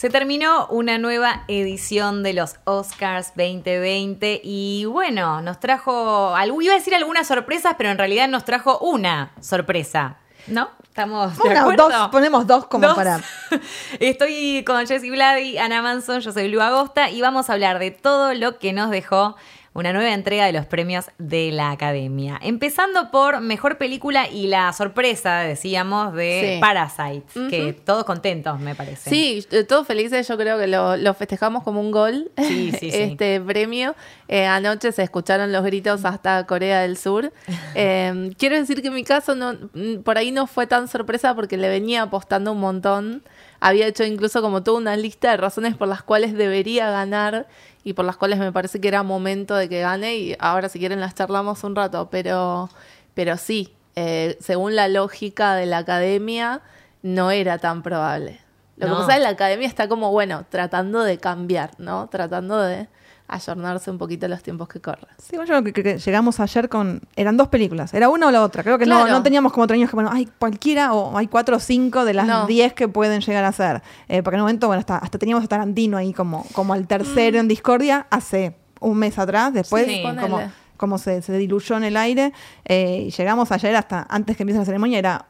Se terminó una nueva edición de los Oscars 2020 y bueno, nos trajo, iba a decir algunas sorpresas, pero en realidad nos trajo una sorpresa. ¿No? Estamos de acuerdo? Dos, ponemos dos como para. Estoy con Jessie Vladi, Ana Manson, yo soy Lu Agosta y vamos a hablar de todo lo que nos dejó una nueva entrega de los premios de la Academia. Empezando por Mejor Película y la sorpresa, decíamos, de Parasite, que todos contentos, me parece. Sí, eh, todos felices, yo creo que lo, festejamos como un gol, sí, sí, este premio. Eh, anoche se escucharon los gritos hasta Corea del Sur. Eh, quiero decir que en mi caso no, mm, por ahí no fue tan sorpresa porque le venía apostando un montón. Había hecho incluso como toda una lista de razones por las cuales debería ganar y por las cuales me parece que era momento de que gane y ahora si quieren las charlamos un rato, pero, pero sí, eh, según la lógica de la academia, no era tan probable. Lo que pasa es que la academia está como, bueno, tratando de cambiar, ¿no? Tratando de ayornarse un poquito los tiempos que corren. Sí, bueno, yo creo que, llegamos ayer con. Eran dos películas, era una o la otra. Creo que no, no teníamos como otros años que, bueno, hay cualquiera o hay cuatro o cinco de las diez que pueden llegar a ser. Eh, porque en un momento, bueno, hasta, hasta teníamos a Tarantino ahí como, como el tercero mm. en Discordia hace un mes atrás, después, como, como se, se, diluyó en el aire. Eh, y llegamos ayer hasta antes que empiece la ceremonia, era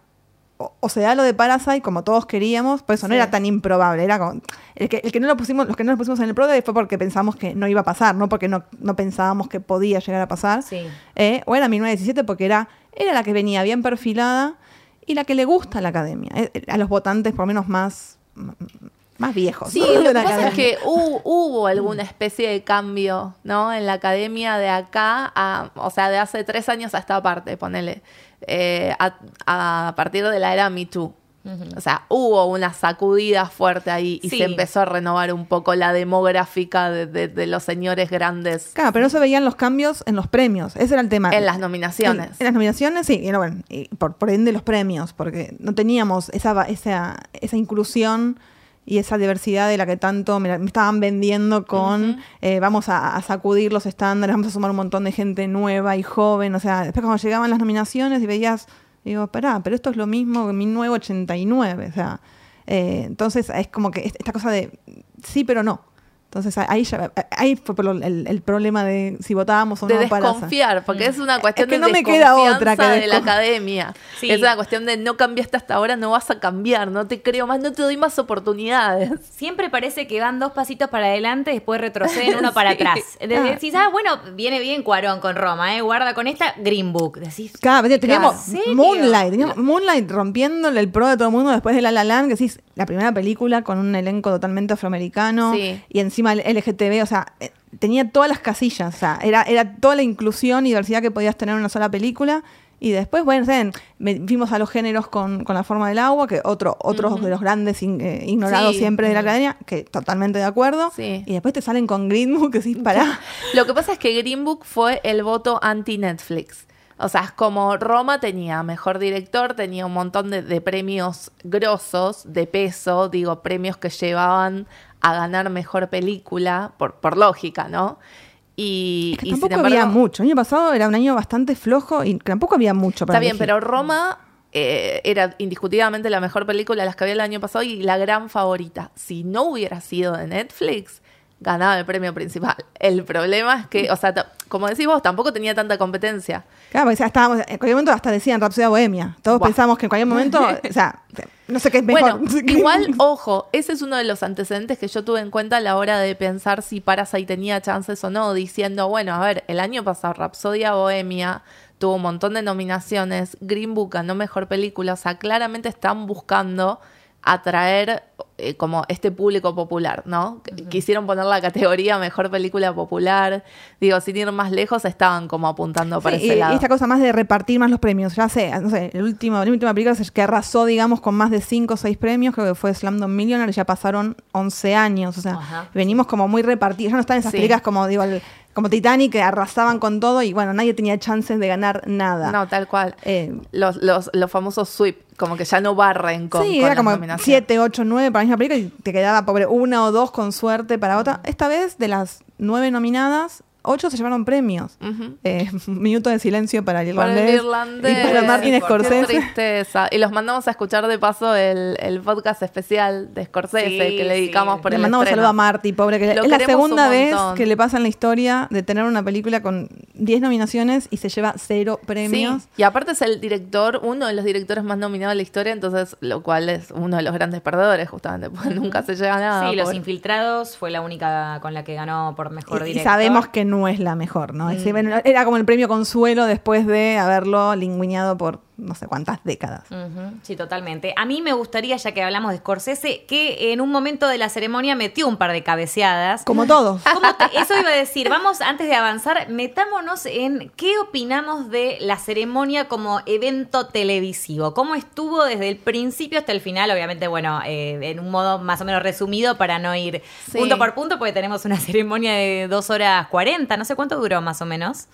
o, se da lo de Parasite como todos queríamos, pues eso no era tan improbable. Era como, el, que, el que no lo pusimos, los que no lo pusimos en el PRODE fue porque pensamos que no iba a pasar, no porque no, no pensábamos que podía llegar a pasar. Eh, o era 1917 porque era, era la que venía bien perfilada y la que le gusta a la academia. Eh, a los votantes, por lo menos más, más viejos. Sí, lo que pasa es que hubo, alguna especie de cambio, ¿no? En la academia de acá, a, o sea, de hace tres años a esta parte, ponele, eh, a, partir de la era Me Too. O sea, hubo una sacudida fuerte ahí y se empezó a renovar un poco la demográfica de, los señores grandes. Claro, pero no se veían los cambios en los premios. Ese era el tema. En las nominaciones. En, las nominaciones, sí. Y, bueno, y por, por ende los premios, porque no teníamos esa, esa, esa inclusión y esa diversidad de la que tanto me, estaban vendiendo con eh, vamos a, sacudir los estándares, vamos a sumar un montón de gente nueva y joven. O sea, después cuando llegaban las nominaciones y veías, digo, pará, pero esto es lo mismo que 1989. O sea, eh, entonces es como que esta cosa de sí, pero no. Entonces ahí, ya, ahí fue el, el, problema de si votábamos o no. De desconfiar, porque es una cuestión que no de me queda otra que de la academia. Es una cuestión de no cambiaste hasta ahora, no vas a cambiar, no te creo más, no te doy más oportunidades. Siempre parece que van dos pasitos para adelante, después retroceden uno para atrás. Decís, ah, bueno, viene bien Cuarón con Roma, ¿eh? guarda con esta Green Book. Decís, claro, teníamos Moonlight, teníamos Moonlight rompiéndole el pro de todo el mundo después de La La Land, que decís, la primera película con un elenco totalmente afroamericano y encima el LGTB, o sea, eh, tenía todas las casillas, o sea, era, era toda la inclusión y diversidad que podías tener en una sola película. Y después, bueno, vimos a los géneros con, la forma del agua, que otro, otros de los grandes eh, ignorados siempre de la academia, que totalmente de acuerdo. Y después te salen con Green Book, que sí, para. Lo que pasa es que Green Book fue el voto anti-Netflix. O sea, es como Roma tenía mejor director, tenía un montón de, premios grosos, de peso, digo, premios que llevaban a ganar mejor película, por, por lógica, ¿no? Y, tampoco había mucho. El año pasado era un año bastante flojo y tampoco había mucho para Está bien, pero Roma eh, era indiscutiblemente la mejor película de las que había el año pasado y la gran favorita. Si no hubiera sido de Netflix, ganaba el premio principal. El problema es que, o sea, como decís vos, tampoco tenía tanta competencia. Claro, porque estábamos, en cualquier momento hasta decían Rapsodia Bohemia. Todos pensamos que en cualquier momento, o sea, no sé qué es mejor. Bueno, igual, ojo, ese es uno de los antecedentes que yo tuve en cuenta a la hora de pensar si Parasite tenía chances o no, diciendo, bueno, a ver, el año pasado Rapsodia Bohemia tuvo un montón de nominaciones, Green Book ganó mejor película, o sea, claramente están buscando atraer eh, como este público popular, ¿no? Quisieron poner la categoría mejor película popular. Digo, sin ir más lejos, estaban como apuntando para ese lado. Y esta cosa más de repartir más los premios. Ya sé, no sé, el último, la última película que arrasó, digamos, con más de 5 o 6 premios, creo que fue Slamdon Millionaire, ya pasaron 11 años. O sea, venimos como muy repartidos. Ya no están esas películas como, digo, el, como Titanic, que arrasaban con todo y bueno, nadie tenía chances de ganar nada. No, tal cual. Eh, los, los, los, famosos sweep, como que ya no barren con, sí, era como 7, 8, 9 para la misma película y te quedaba pobre una o dos con suerte para otra. Esta vez, de las nueve nominadas, ocho se llevaron premios. Eh, minuto de silencio para el irlandés. y para Martin Scorsese. Qué tristeza. Y los mandamos a escuchar de paso el, el podcast especial de Scorsese que le dedicamos por le el mandamos un saludo a Marty, pobre, que es la segunda vez que le pasa en la historia de tener una película con 10 nominaciones y se lleva cero premios. Y aparte es el director, uno de los directores más nominados de la historia, entonces lo cual es uno de los grandes perdedores, justamente, porque nunca se llega a nada. Sí, Los Infiltrados fue la única con la que ganó por mejor director. Y sabemos que no es la mejor, ¿no? Mm. Era como el premio consuelo después de haberlo lingüiñado por no sé cuántas décadas. Sí, totalmente. A mí me gustaría, ya que hablamos de Scorsese, que en un momento de la ceremonia metió un par de cabeceadas. Como todos. eso iba a decir. Vamos, antes de avanzar, metámonos en qué opinamos de la ceremonia como evento televisivo. ¿Cómo estuvo desde el principio hasta el final? Obviamente, bueno, eh, en un modo más o menos resumido para no ir punto por punto, porque tenemos una ceremonia de dos horas cuarenta. No sé cuánto duró más o menos.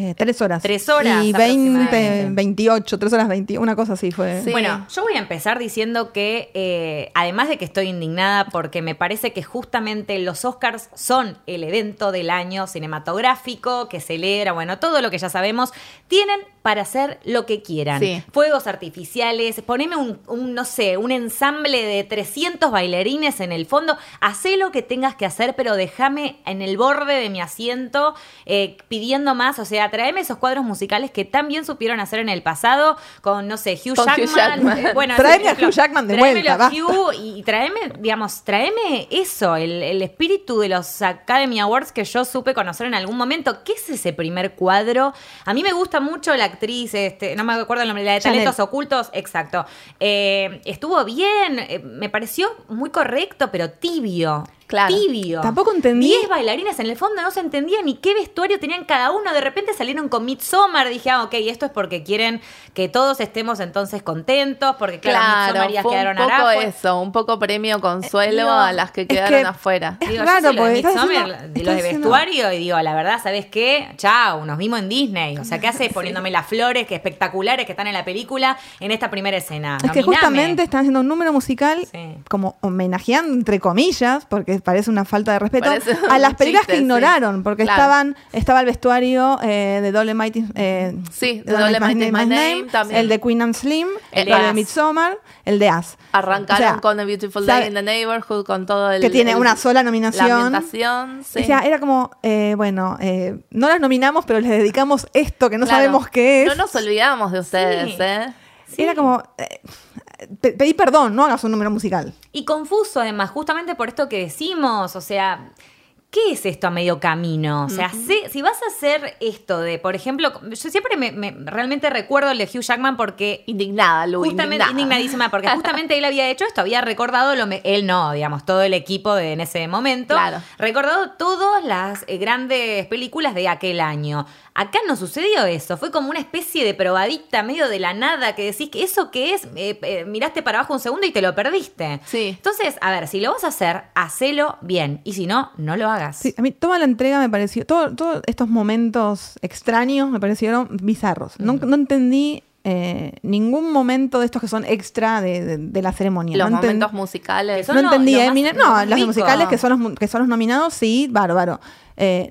Eh, tres horas. Tres horas. Y 20, 28, tres horas 20, una cosa así fue. Bueno, yo voy a empezar diciendo que, eh, además de que estoy indignada porque me parece que justamente los Oscars son el evento del año cinematográfico que celebra, bueno, todo lo que ya sabemos, tienen para hacer lo que quieran. Fuegos artificiales, poneme un, no sé, un ensamble de 300 bailarines en el fondo, hacé lo que tengas que hacer, pero déjame en el borde de mi asiento eh, pidiendo más, o sea, traeme esos cuadros musicales que tan bien supieron hacer en el pasado con, no sé, Hugh Jackman. Bueno, traeme a Hugh Jackman de vuelta. Hugh y traeme, digamos, traeme eso, el, el, espíritu de los Academy Awards que yo supe conocer en algún momento. ¿Qué es ese primer cuadro? A mí me gusta mucho la actriz, este, no me acuerdo el nombre, la de Talentos Ocultos, exacto. Eh, estuvo bien, eh, me pareció muy correcto, pero tibio. Claro. Tibio. Tampoco entendí. Diez bailarines en el fondo no se entendía ni qué vestuario tenían cada uno. De repente salieron con Midsommar. Dije, ah, ok, esto es porque quieren que todos estemos entonces contentos. Porque, claro, claro fue quedaron un poco eso, un poco premio consuelo a las que quedaron afuera. Es digo, yo lo de Midsommar, los de vestuario, y digo, la verdad, ¿sabes qué? Chao, nos vimos en Disney. O sea, ¿qué hace poniéndome las flores que espectaculares que están en la película en esta primera escena? Es que justamente están haciendo un número musical como homenajeando, entre comillas, porque parece una falta de respeto, a las películas que ignoraron, porque estaban estaba el vestuario eh, de Dolly Mighty, eh, sí, de Mighty My, Name, el de Queen and Slim, el, de Midsommar, el de As. Arrancaron con A Beautiful Day in the Neighborhood, con todo el... Que tiene una sola nominación. La O sea, era como, eh, bueno, no las nominamos, pero les dedicamos esto que no sabemos qué es. No nos olvidamos de ustedes, ¿eh? Era como, pedí perdón, no hagas un número musical. Y confuso además, justamente por esto que decimos, o sea, ¿qué es esto a medio camino? O sea, si, vas a hacer esto de, por ejemplo, yo siempre me, realmente recuerdo el de Hugh Jackman porque... Indignada, Lu, Justamente, indignadísima, porque justamente él había hecho esto, había recordado, lo él no, digamos, todo el equipo de, en ese momento, claro. recordado todas las eh, grandes películas de aquel año. Acá no sucedió eso, fue como una especie de probadita medio de la nada que decís que eso que es, eh, eh, miraste para abajo un segundo y te lo perdiste. Sí. Entonces, a ver, si lo vas a hacer, hacelo bien y si no, no lo hagas. Sí, a mí toda la entrega me pareció, todos estos momentos extraños me parecieron bizarros. No, entendí eh, ningún momento de estos que son extra de, la ceremonia. Los momentos musicales. No entendía Eminem. No, los musicales que son los, que son los nominados, sí, bárbaro.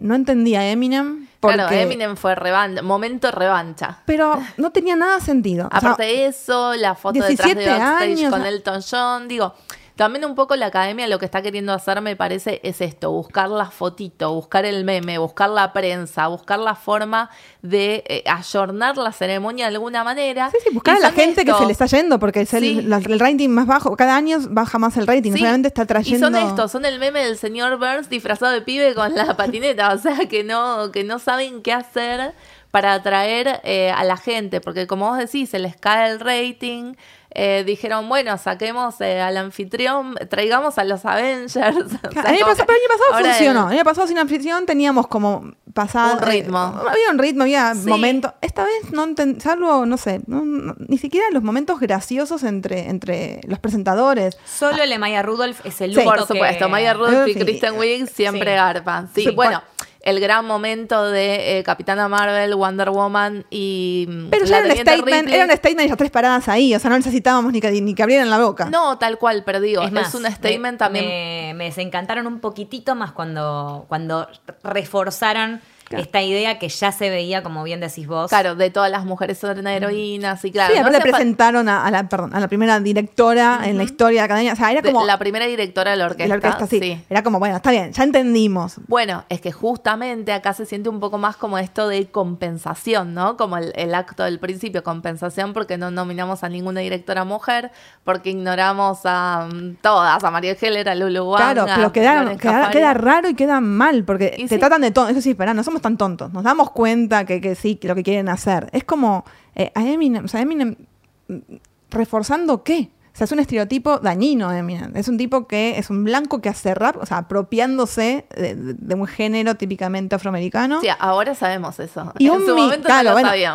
no entendía Eminem. Claro, Eminem fue revancha, momento revancha. Pero no tenía nada sentido. Aparte de eso, la foto detrás de backstage con Elton John, digo, también un poco la academia lo que está queriendo hacer, me parece, es esto, buscar la fotito, buscar el meme, buscar la prensa, buscar la forma de eh, ayornar la ceremonia de alguna manera. Sí, sí, buscar a la gente que se le está yendo, porque es el, rating más bajo, cada año baja más el rating, solamente está trayendo... Y son estos, son el meme del señor Burns disfrazado de pibe con la patineta, o sea, que no, que no saben qué hacer para atraer eh, a la gente, porque como vos decís, se les cae el rating, eh, dijeron, bueno, saquemos eh, al anfitrión, traigamos a los Avengers. el año pasado, pero el año pasado funcionó. El... año pasado sin anfitrión teníamos como pasado. Un ritmo. había un ritmo, había momentos. Esta vez no salvo, no sé, ni siquiera los momentos graciosos entre, entre los presentadores. Solo el de Maya Rudolph es el único. Por supuesto, Maya Rudolph y Kristen Wiig siempre garpan. Sí, bueno el gran momento de eh, Capitana Marvel, Wonder Woman y. Mm, pero ya era un, statement, era un statement y las tres paradas ahí, o sea, no necesitábamos ni que, ni que abrieran la boca. No, tal cual, pero digo, es, un statement también. Me, me, desencantaron un poquitito más cuando, cuando reforzaron esta idea que ya se veía, como bien decís vos. Claro, de todas las mujeres son heroínas y claro. Sí, le presentaron a, la, perdón, a la primera directora en la historia de la academia. O sea, era como. la primera directora de la orquesta. La orquesta sí. Era como, bueno, está bien, ya entendimos. Bueno, es que justamente acá se siente un poco más como esto de compensación, ¿no? Como el, acto del principio, compensación porque no nominamos a ninguna directora mujer, porque ignoramos a mm, todas, a María Heller, a Lulu Wang, Claro, pero queda, queda, raro y queda mal, porque te tratan de todo. Eso sí, espera, no somos tan tontos. Nos damos cuenta que, que sí, que lo que quieren hacer. Es como eh, a Eminem, o sea, Eminem, mm, ¿reforzando qué? O sea, es un estereotipo dañino, Eminem. Es un tipo que es un blanco que hace rap, o sea, apropiándose de, un género típicamente afroamericano. Sí, ahora sabemos eso. Y un,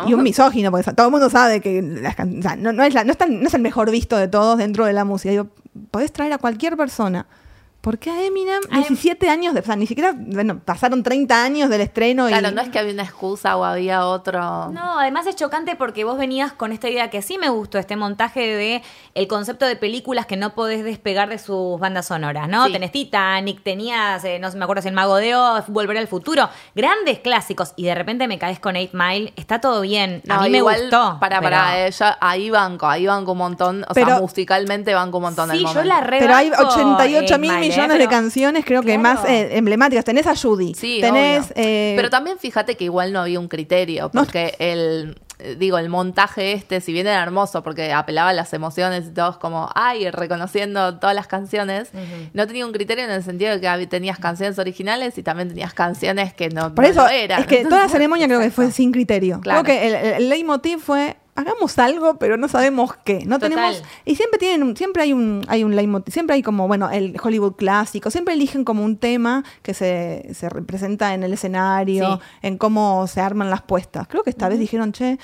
y un misógino, porque todo el mundo sabe que no, es no es el mejor visto de todos dentro de la música. Digo, podés traer a cualquier persona ¿Por qué a Eminem? 17 años, de, o sea, ni siquiera, bueno, pasaron 30 años del estreno. Claro, no es que había una excusa o había otro. No, además es chocante porque vos venías con esta idea que sí me gustó, este montaje de el concepto de películas que no podés despegar de sus bandas sonoras, ¿no? Tenés Titanic, tenías, eh, no sé, me acuerdo si el Mago de Oz, Volver al Futuro, grandes clásicos, y de repente me caes con Eight Mile, está todo bien. a mí me gustó. Para, para, ella, ahí banco, ahí banco un montón, o sea, musicalmente banco un montón. Sí, yo la Pero hay 88 mil millones millones de canciones, creo que más eh, emblemáticas. Tenés a Judy. Sí, tenés. Eh, Pero también fíjate que igual no había un criterio, porque el eh, digo, el montaje este, si bien era hermoso porque apelaba a las emociones y todos como, ay, reconociendo todas las canciones, no tenía un criterio en el sentido de que tenías canciones originales y también tenías canciones que no, Por eso, eran. Es que toda la ceremonia creo que fue sin criterio. Creo que el, el leitmotiv fue hagamos algo, pero no sabemos qué. No tenemos y siempre tienen siempre hay un hay un leitmotiv, siempre hay como bueno, el Hollywood clásico, siempre eligen como un tema que se, se representa en el escenario, en cómo se arman las puestas. Creo que esta vez dijeron, "Che,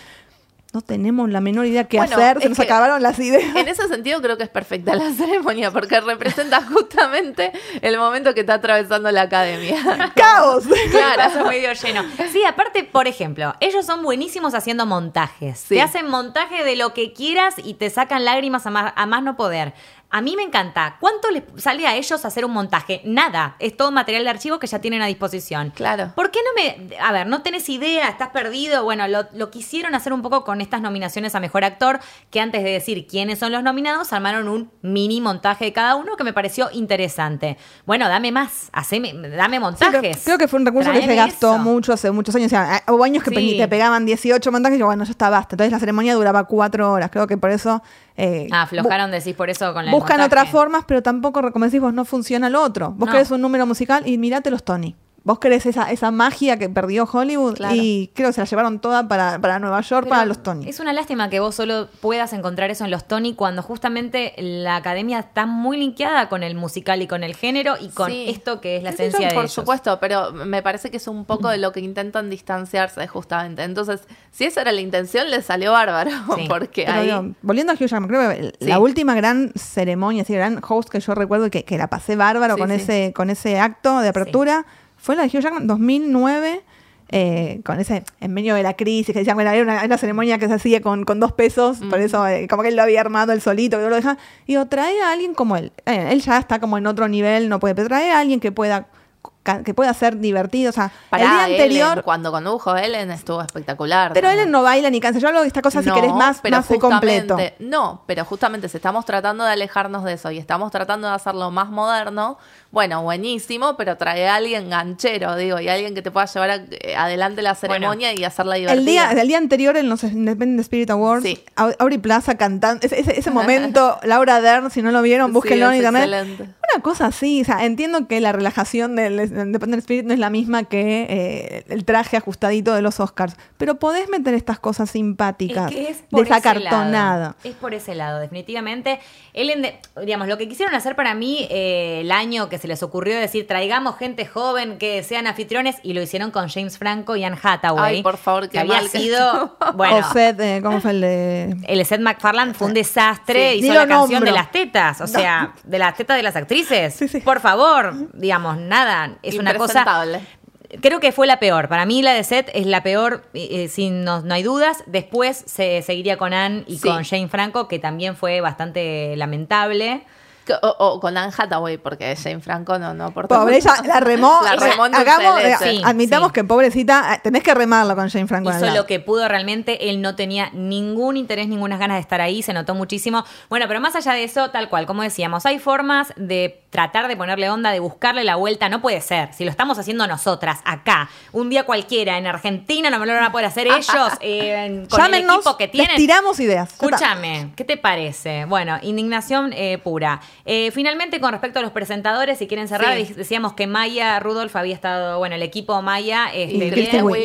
no tenemos la menor idea qué hacer, se nos acabaron las ideas. En ese sentido creo que es perfecta la ceremonia porque representa justamente el momento que está atravesando la academia. ¡Caos! Claro, medio lleno. Sí, aparte, por ejemplo, ellos son buenísimos haciendo montajes. Te hacen montaje de lo que quieras y te sacan lágrimas a más, a más no poder. A mí me encanta. ¿Cuánto les sale a ellos hacer un montaje? Nada. Es todo material de archivo que ya tienen a disposición. Claro. ¿Por qué no me. A ver, no tenés idea, estás perdido. Bueno, lo, quisieron hacer un poco con estas nominaciones a mejor actor, que antes de decir quiénes son los nominados, armaron un mini montaje de cada uno que me pareció interesante. Bueno, dame más. Haceme, dame montajes. creo, que fue un recurso que se gastó mucho hace muchos años. O sea, hubo años que te pegaban 18 montajes y bueno, ya está basta. Entonces la ceremonia duraba cuatro horas. Creo que por eso eh, ah, aflojaron, decís, por eso con la Buscan otras formas, pero tampoco, como decís vos, no funciona lo otro. Vos querés un número musical y mirate los Tony. Vos querés esa, esa magia que perdió Hollywood y creo que se la llevaron toda para, para Nueva York, para los Tony. Es una lástima que vos solo puedas encontrar eso en los Tony cuando justamente la academia está muy linkeada con el musical y con el género y con esto que es la esencia de Por supuesto, pero me parece que es un poco de lo que intentan distanciarse justamente. Entonces, si esa era la intención, le salió bárbaro. Porque volviendo a Hugh Jackman, creo que la última gran ceremonia, ese gran host que yo recuerdo que, que la pasé bárbaro con, Ese, con ese acto de apertura fue la de Hugh Jackman 2009. Eh, con ese, en medio de la crisis, que decían, bueno, era una, ceremonia que se hacía con, dos pesos, por eso eh, como que él lo había armado él solito, que lo deja. Y digo, trae a alguien como él. Eh, él ya está como en otro nivel, no puede, pero trae a alguien que pueda que pueda ser divertido. O sea, el día anterior. cuando condujo Ellen estuvo espectacular. Pero Ellen no baila ni cansa. Yo hablo de esta cosa si querés más, pero más completo. No, pero justamente si estamos tratando de alejarnos de eso y estamos tratando de hacerlo más moderno, bueno, buenísimo, pero trae a alguien ganchero, digo, y alguien que te pueda llevar eh, adelante la ceremonia y hacerla divertida. El día, el día anterior en los Independent Spirit Awards, sí. Auri Plaza cantando, ese, ese, momento, Laura Dern, si no lo vieron, búsquenlo en internet. Una cosa así, o sea, entiendo que la relajación del Independent Spirit no es la misma que eh, el traje ajustadito de los Oscars, pero podés meter estas cosas simpáticas es de esa cartonada. Es por ese lado, definitivamente. Ellen, digamos, lo que quisieron hacer para mí eh, el año que se les ocurrió decir traigamos gente joven que sean anfitriones y lo hicieron con James Franco y Anne Hathaway. Ay, por favor, que había sido. bueno, o Seth, eh, ¿cómo fue el de.? El Seth MacFarlane fue un desastre. Hizo la canción de las tetas, o sea, de las tetas de las actrices. Por favor, digamos, nada. Es una cosa creo que fue la peor. Para mí la de Seth es la peor, eh, sin no, hay dudas. Después se seguiría con Anne y con Jane Franco, que también fue bastante lamentable. O, con Anne Hathaway, porque Jane Franco no, no Pobre, ella la remó. la remó hagamos, eh, admitamos que pobrecita, eh, tenés que remarlo con Jane Franco. Hizo lo que pudo realmente. Él no tenía ningún interés, ninguna ganas de estar ahí, se notó muchísimo. Bueno, pero más allá de eso, tal cual, como decíamos, hay formas de tratar de ponerle onda, de buscarle la vuelta. No puede ser. Si lo estamos haciendo nosotras, acá, un día cualquiera, en Argentina, no me lo van a poder hacer ellos, eh, con el equipo que tienen. tiramos ideas. Escúchame, ¿qué te parece? Bueno, indignación pura. Eh, finalmente, con respecto a los presentadores, si quieren cerrar, decíamos que Maya Rudolph había estado, bueno, el equipo Maya este, y,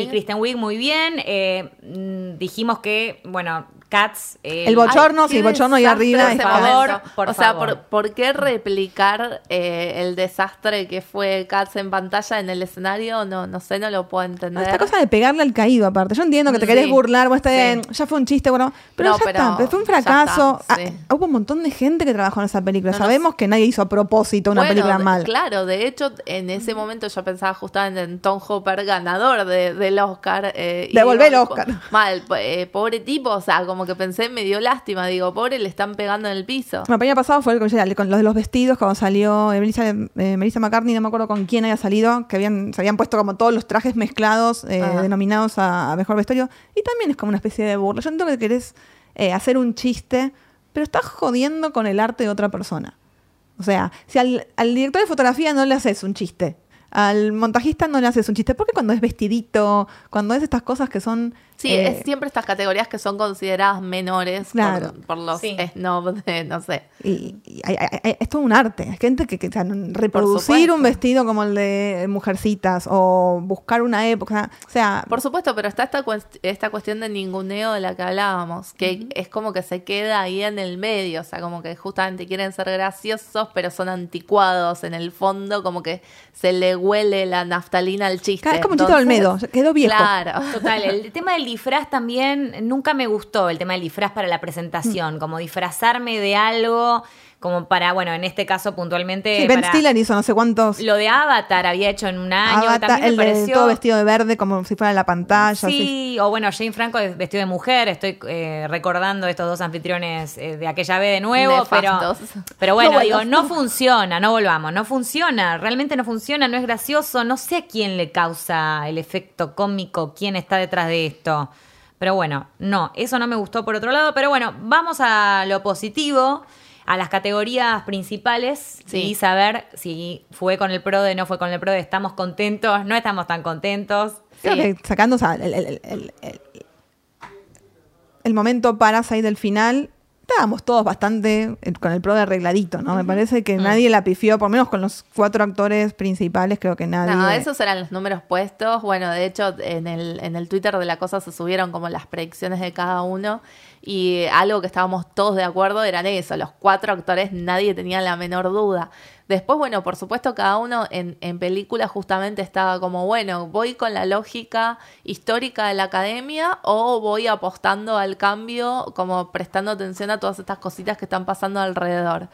Kristen Wiig. muy bien. Eh, mm, dijimos que, bueno, Cats. el bochorno, sí, el bochorno ahí arriba. Por favor, por o sea, por, qué replicar eh, el desastre que fue Cats en pantalla en el escenario? No, no sé, no lo puedo entender. Esta cosa de pegarle al caído, aparte. Yo entiendo que te querés burlar, vos ya fue un chiste, bueno, pero ya está, fue un fracaso. Ah, hubo un montón de gente que trabajó en esa película. Sabemos que nadie hizo a propósito una película mal. Claro, de hecho, en ese momento yo pensaba justamente en Tom Hopper, ganador del Oscar. Eh, Devolver el Oscar. Mal, eh, pobre tipo, o sea, como como que pensé, me dio lástima. Digo, pobre, le están pegando en el piso. El año pasado fue el, con los de los vestidos, cuando salió Melissa, eh, Melissa, McCartney, no me acuerdo con quién había salido, que habían, se habían puesto como todos los trajes mezclados, eh, denominados a, mejor vestuario. Y también es como una especie de burla. Yo entiendo que querés eh, hacer un chiste, pero estás jodiendo con el arte de otra persona. O sea, si al, al director de fotografía no le haces un chiste, al montajista no le haces un chiste, porque cuando es vestidito, cuando es estas cosas que son Sí, es eh, siempre estas categorías que son consideradas menores por, los snobs no sé. Y, es todo un arte. Hay gente que, que reproducir un vestido como el de Mujercitas o buscar una época. O sea. Por supuesto, pero está esta, esta cuestión de ninguneo de la que hablábamos, que es como que se queda ahí en el medio. O sea, como que justamente quieren ser graciosos, pero son anticuados en el fondo, como que se le huele la naftalina al chiste. Es como un chiste de Olmedo, quedó viejo. Claro. Total, el tema del disfraz también, nunca me gustó el tema del disfraz para la presentación, mm. como disfrazarme de algo como para, bueno, en este caso puntualmente. Sí, Ben Stiller hizo no sé cuántos. Lo de Avatar había hecho en un año. Avatar, el De todo vestido de verde, como si fuera en la pantalla. Sí, o bueno, Jane Franco vestido de mujer. Estoy eh, recordando estos dos anfitriones eh, de aquella vez de nuevo, pero, pero bueno, digo, no funciona, no volvamos, no funciona, realmente no funciona, no es gracioso. No sé a quién le causa el efecto cómico, quién está detrás de esto. Pero bueno, no, eso no me gustó por otro lado. Pero bueno, vamos a lo positivo a las categorías principales y saber si fue con el pro de no fue con el pro de estamos contentos, no estamos tan contentos. sacando el, el, el, el, momento Parasite del final, estábamos todos bastante eh, con el pro de arregladito, ¿no? Me parece que mm. nadie la pifió, por lo menos con los cuatro actores principales, creo que nadie. No, esos eran los números puestos. Bueno, de hecho, en el, en el Twitter de la cosa se subieron como las predicciones de cada uno. Y algo que estábamos todos de acuerdo eran eso, los cuatro actores, nadie tenía la menor duda. Después, bueno, por supuesto, cada uno en, en película justamente estaba como, bueno, voy con la lógica histórica de la academia o voy apostando al cambio, como prestando atención a todas estas cositas que están pasando alrededor.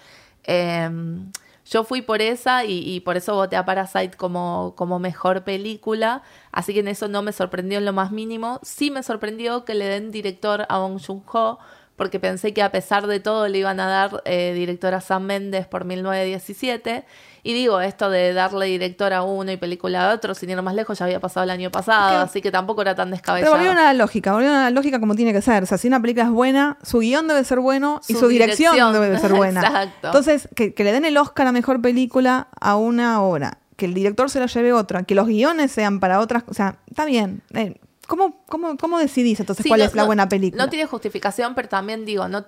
Em, yo fui por esa y, por eso voté a Parasite como, como mejor película, así que en eso no me sorprendió en lo más mínimo. Sí me sorprendió que le den director a Bong Joon-ho, porque pensé que a pesar de todo le iban a dar eh, director a Sam Mendes por 1917 y digo, esto de darle director a uno y película a otro, sin ir más lejos, ya había pasado el año pasado, así que tampoco era tan descabellado. Pero volvieron a la lógica, volvieron a la lógica como tiene que ser. O sea, si una película es buena, su guion debe ser bueno y su dirección, debe ser buena. Exacto. Entonces, que, le den el Oscar a mejor película a una obra, que el director se lo lleve otra, que los guiones sean para otras, o sea, está bien. Eh, ¿Cómo, cómo, cómo decidís entonces cuál es la buena película? No tiene justificación, pero también digo, no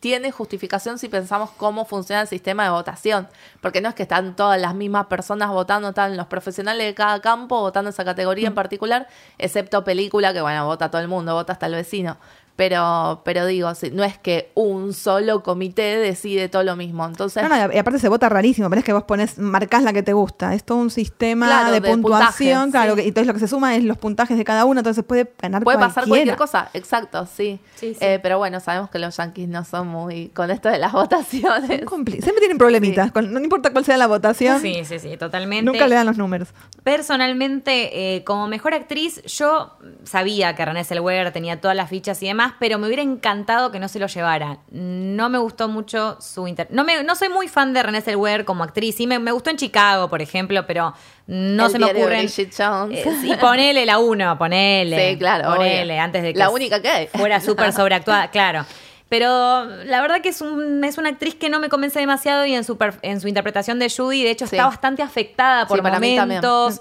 tiene justificación si pensamos cómo funciona el sistema de votación, porque no es que están todas las mismas personas votando, están los profesionales de cada campo votando esa categoría en mm. particular, excepto película, que bueno, vota todo el mundo, vota hasta el vecino. Pero, pero digo, no es que un solo comité decide todo lo mismo. Entonces, y aparte se vota rarísimo, pero es que vos pones, marcás la que te gusta. Es todo un sistema de, puntuación, claro, y entonces lo que se suma es los puntajes de cada uno, entonces puede ganar Puede pasar cualquier cosa, exacto, sí. Eh, pero bueno, sabemos que los yankees no son muy con esto de las votaciones. Siempre tienen problemitas, no importa cuál sea la votación. Sí, sí, sí, totalmente. Nunca le dan los números. Personalmente, eh, como mejor actriz, yo sabía que Renée Zellweger tenía todas las fichas y demás pero me hubiera encantado que no se lo llevara. No me gustó mucho su inter no me, no soy muy fan de Renée Zellweger como actriz. Sí, me, gustó en Chicago, por ejemplo, pero no se me ocurren. Eh, y ponele la uno, ponele. Sí, claro. Ponele, antes de que la única que fuera súper sobreactuada, claro. Pero la verdad que es, un, es una actriz que no me convence demasiado y en su, en su interpretación de Judy, de hecho, está bastante afectada por momentos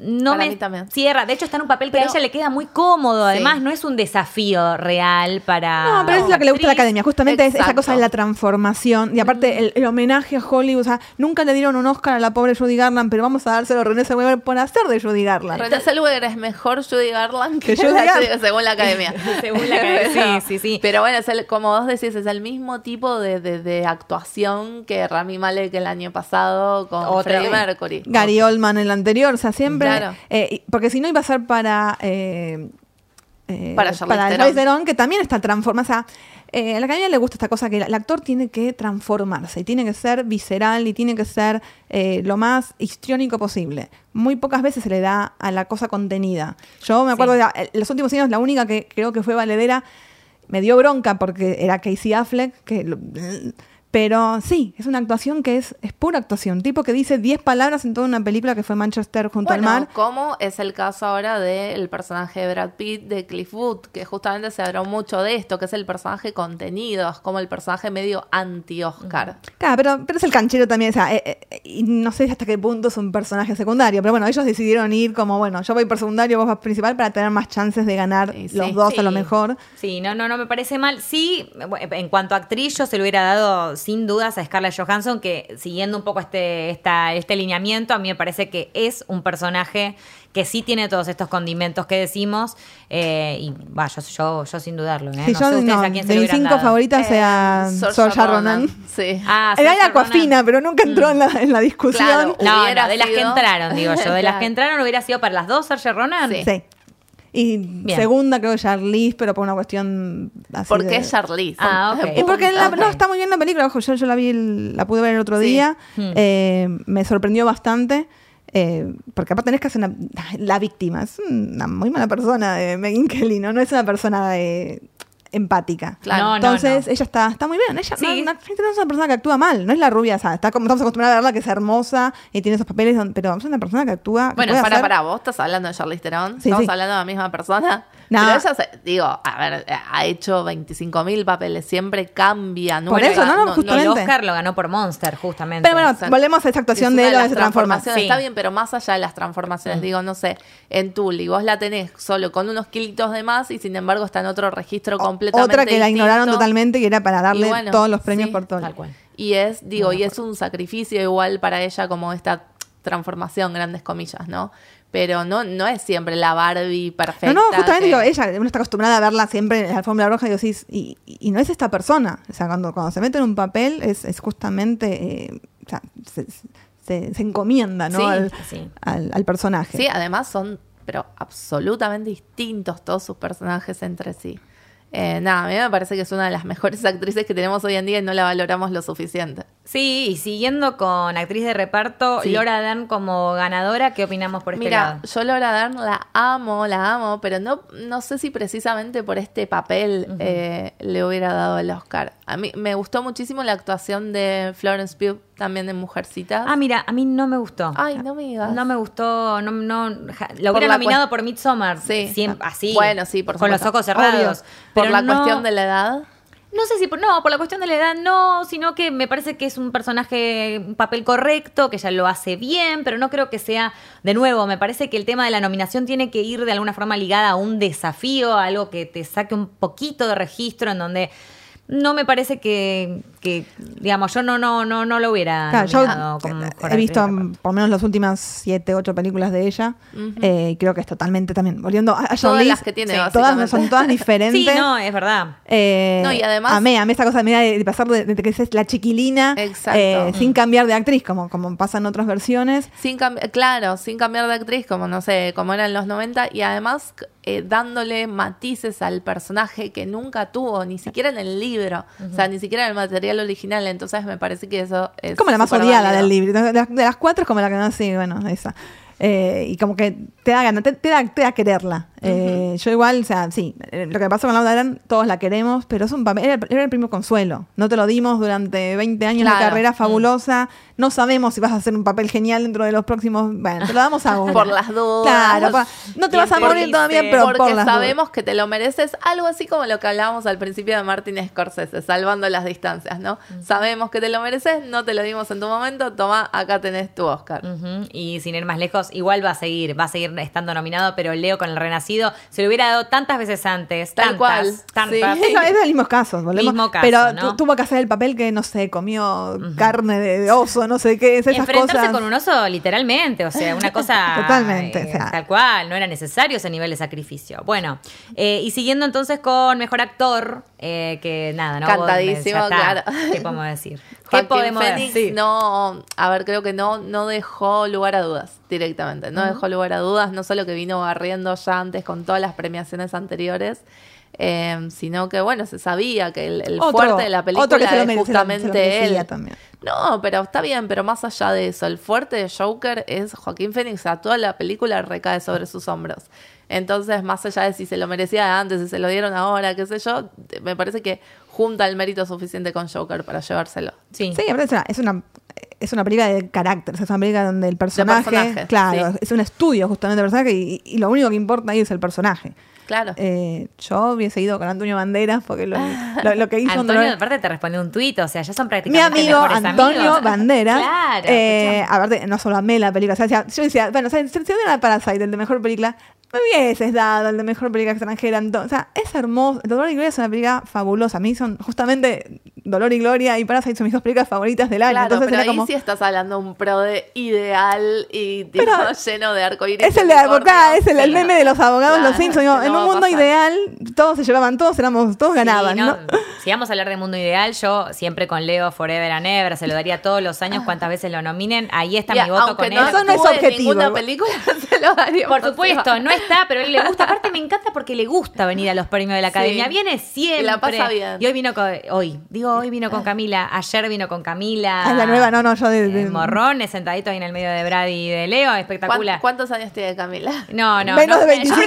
no me cierra. De hecho, está en un papel que a ella le queda muy cómodo. Además, no es un desafío real para. No, pero es lo que le gusta a la academia. Justamente es esa cosa de la transformación. Y aparte, el, homenaje a Hollywood. O sea, nunca le dieron un Oscar a la pobre Judy Garland, pero vamos a dárselo a René Zellweger por hacer de Judy Garland. René Zellweger es mejor Judy Garland que, Judy Garland. según la academia. según la academia. Sí, sí, sí. Pero bueno, como vos decís, es el mismo tipo de, de, actuación que Rami Malek el año pasado con Freddie Mercury. Gary Oldman el anterior. O sea, siempre eh, porque si no iba a ser para... Eh, eh, para Charlize Theron. que también está transformada. O sea, a la academia le gusta esta cosa que el, actor tiene que transformarse y tiene que ser visceral y tiene que ser lo más histriónico posible. Muy pocas veces se le da a la cosa contenida. Yo me acuerdo de los últimos años, la única que creo que fue valedera me dio bronca porque era Casey Affleck, que pero sí, es una actuación que es, es pura actuación. Tipo que dice 10 palabras en toda una película que fue Manchester junto al mar. Como es el caso ahora del personaje de Brad Pitt de Cliff Wood, que justamente se habló mucho de esto, que es el personaje contenido, es como el personaje medio anti-Oscar. Claro, pero, pero es el canchero también. O sea, eh, eh, y no sé hasta qué punto es un personaje secundario. Pero bueno, ellos decidieron ir como, bueno, yo voy por secundario, vos vas principal para tener más chances de ganar los dos a lo mejor. Sí, no, no, no me parece mal. Sí, en cuanto a actriz, yo se lo hubiera dado sin dudas a Scarlett Johansson, que siguiendo un poco este, esta, este lineamiento, a mí me parece que es un personaje que sí tiene todos estos condimentos que decimos. Eh, y va, yo, yo, sin dudarlo. ¿eh? no sé no, a quién se de mis cinco favoritas sea Sorja Ronan. Sí. Ah, Era la Aquafina, pero nunca entró en, la, en la discusión. no, de las que entraron, digo yo. De las que entraron hubiera sido para las dos Sorja Ronan. sí. Y segunda creo que Charlize, pero por una cuestión así ¿Por qué Charlize? Ah, ok. Y porque no, está muy bien la película, ojo, yo, yo la vi, la pude ver el otro día, hmm. eh, me sorprendió bastante. Eh, porque aparte tenés que hacer una, la víctima, es una muy mala persona, de Megan Kelly, ¿no? No es una persona de empática. Claro. Entonces, ella está, está muy bien. Ella no, es una persona que actúa mal, no es la rubia, o sea, está como estamos acostumbrados a verla que es hermosa y tiene esos papeles, pero es una persona que actúa. Bueno, para, para, vos estás hablando de Charlize Theron, estamos hablando de la misma persona. Pero ella, digo, a ver, ha hecho 25.000 papeles, siempre cambia. No por eso, no, no, justamente. el Oscar lo ganó por Monster, justamente. Pero bueno, volvemos a esa actuación de él, de esa transformación. Está bien, pero más allá de las transformaciones, mm. digo, no sé, en Tully, vos la tenés solo con unos kilitos de más y sin embargo está en otro registro completamente Otra que la ignoraron totalmente y era para darle todos los premios por todo. Tal cual. Y es, digo, y es un sacrificio igual para ella como esta transformación, grandes comillas, ¿no? Pero no, no es siempre la Barbie perfecta. No, no, justamente digo, ella, uno está acostumbrada a verla siempre en la alfombra roja y decís, y, y, no es esta persona. O sea, cuando, cuando se mete en un papel es, es justamente, eh, o sea, se, se, encomienda, ¿no? al, Al, personaje. Sí, además son, pero absolutamente distintos todos sus personajes entre sí. Eh, nada, a mí me parece que es una de las mejores actrices que tenemos hoy en día y no la valoramos lo suficiente. Sí, y siguiendo con actriz de reparto, Laura Dern como ganadora, ¿qué opinamos por este Mira, yo Laura Dern la amo, la amo, pero no, no sé si precisamente por este papel eh, le hubiera dado el Oscar. A mí me gustó muchísimo la actuación de Florence Pugh también de Mujercitas. Ah, mira, a mí no me gustó. Ay, no me digas. No me gustó, no, no, lo hubiera nominado por Midsommar. Sí. así. Bueno, sí, por Con los ojos cerrados. Por la cuestión de la edad. No sé si por, no, por la cuestión de la edad no, sino que me parece que es un personaje, un papel correcto, que ya lo hace bien, pero no creo que sea, de nuevo, me parece que el tema de la nominación tiene que ir de alguna forma ligada a un desafío, a algo que te saque un poquito de registro en donde no me parece que, que, digamos, yo no, no, no, no lo hubiera claro, He visto por lo menos las últimas siete, ocho películas de ella. Eh, creo que es totalmente también. Volviendo a, Todas las que tiene, todas son todas diferentes. sí, no, es verdad. Eh, no, y además. Amé, amé esta cosa de, de pasar de, que es la chiquilina eh, sin cambiar de actriz, como, como pasa en otras versiones. Sin claro, sin cambiar de actriz, como no sé, como era en los 90, y además dándole matices al personaje que nunca tuvo, ni siquiera en el libro, o sea, ni siquiera en el material original, entonces me parece que eso es. Como la más odiada del libro. De las, cuatro es como la que no, sí, bueno, esa. Eh, y como que te da ganas, te, da, te da quererla. Eh, yo igual, o sea, sí, eh, lo que pasó con Laura Dern, todos la queremos, pero es un papel, era, el primer consuelo. No te lo dimos durante 20 años de carrera mm. fabulosa. No sabemos si vas a hacer un papel genial dentro de los próximos. Bueno, te lo damos ahora. por las dudas. Claro, no te vas a morir todavía, pero porque por sabemos que te lo mereces. Algo así como lo que hablábamos al principio de Martin Scorsese, salvando las distancias, ¿no? Sabemos que te lo mereces, no te lo dimos en tu momento, toma, acá tenés tu Oscar. Y sin ir más lejos, igual va a seguir, va a seguir estando nominado, pero Leo con el Renacido se lo hubiera dado tantas veces antes. Tal tantas, cual. Tantas. Sí. Es, los mismos casos, Mismo caso, pero tuvo que hacer el papel que, no sé, comió carne de, oso, no sé qué, esas Enfrentarse con un oso literalmente, o sea, una cosa... Totalmente. Eh, tal cual, no era necesario ese nivel de sacrificio. Bueno, eh, y siguiendo entonces con Mejor Actor, eh, que nada, ¿no? Cantadísimo, claro. ¿Qué podemos decir? ¿Qué podemos decir? No, a ver, creo que no, no dejó lugar a dudas directamente. No dejó lugar a dudas, no solo que vino barriendo ya antes con todas las premiaciones anteriores, eh, sino que bueno, se sabía que el, fuerte de la película es justamente él. También. No, pero está bien, pero más allá de eso, el fuerte de Joker es Joaquín Phoenix, a toda la película recae sobre sus hombros. Entonces, más allá de si se lo merecía antes, si se lo dieron ahora, qué sé yo, me parece que junta el mérito suficiente con Joker para llevárselo. Sí, sí es una, es una película de carácter, es una película donde el personaje, claro, es un estudio justamente del personaje y, lo único que importa ahí es el personaje. Claro. Eh, yo hubiese ido con Antonio Banderas porque lo, que hizo Antonio, aparte te respondió un tuit, o sea, ya son prácticamente Mi amigo Antonio Banderas. claro. Eh, aparte, no solo amé la película, o sea, yo decía, bueno, o sea, se dio Parasite, el de mejor película, me hubieses dado el de mejor película extranjera. O sea, es hermoso. Dolor y Gloria es una película fabulosa. A mí son justamente Dolor y Gloria y Parasite son mis dos películas favoritas del año. Claro, pero ahí sí estás hablando un pro de ideal y lleno de arcoíris. Es el de abogada, es el, meme de los abogados, los Simpsons. en un mundo ideal, todos se llevaban, todos éramos, todos ganaban. No, Si vamos a hablar de mundo ideal, yo siempre con Leo Forever and Ever se lo daría todos los años, cuantas veces lo nominen. Ahí está mi voto con él. Eso no es objetivo. Ninguna película se lo daría. Por supuesto, no es pero él le gusta. Aparte, me encanta porque le gusta venir a los premios de la academia. Viene siempre. Y la pasa bien. Y hoy vino con. Hoy, digo, hoy vino con Camila. Ayer vino con Camila. Ah, la nueva, no, no, yo de. Morrones, sentadito ahí en el medio de Brad y de Leo. Espectacular. ¿Cuántos años tiene Camila? No, no. Menos de 25